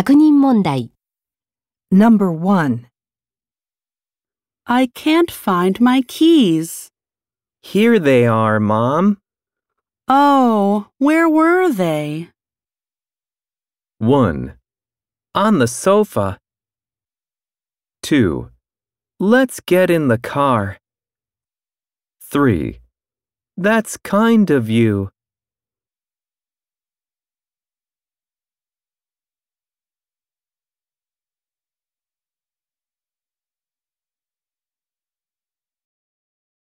確認問題。Number 1. I can't find my keys. Here they are, Mom. Oh, where were they? 1. On the sofa. 2. Let's get in the car. 3. That's kind of you.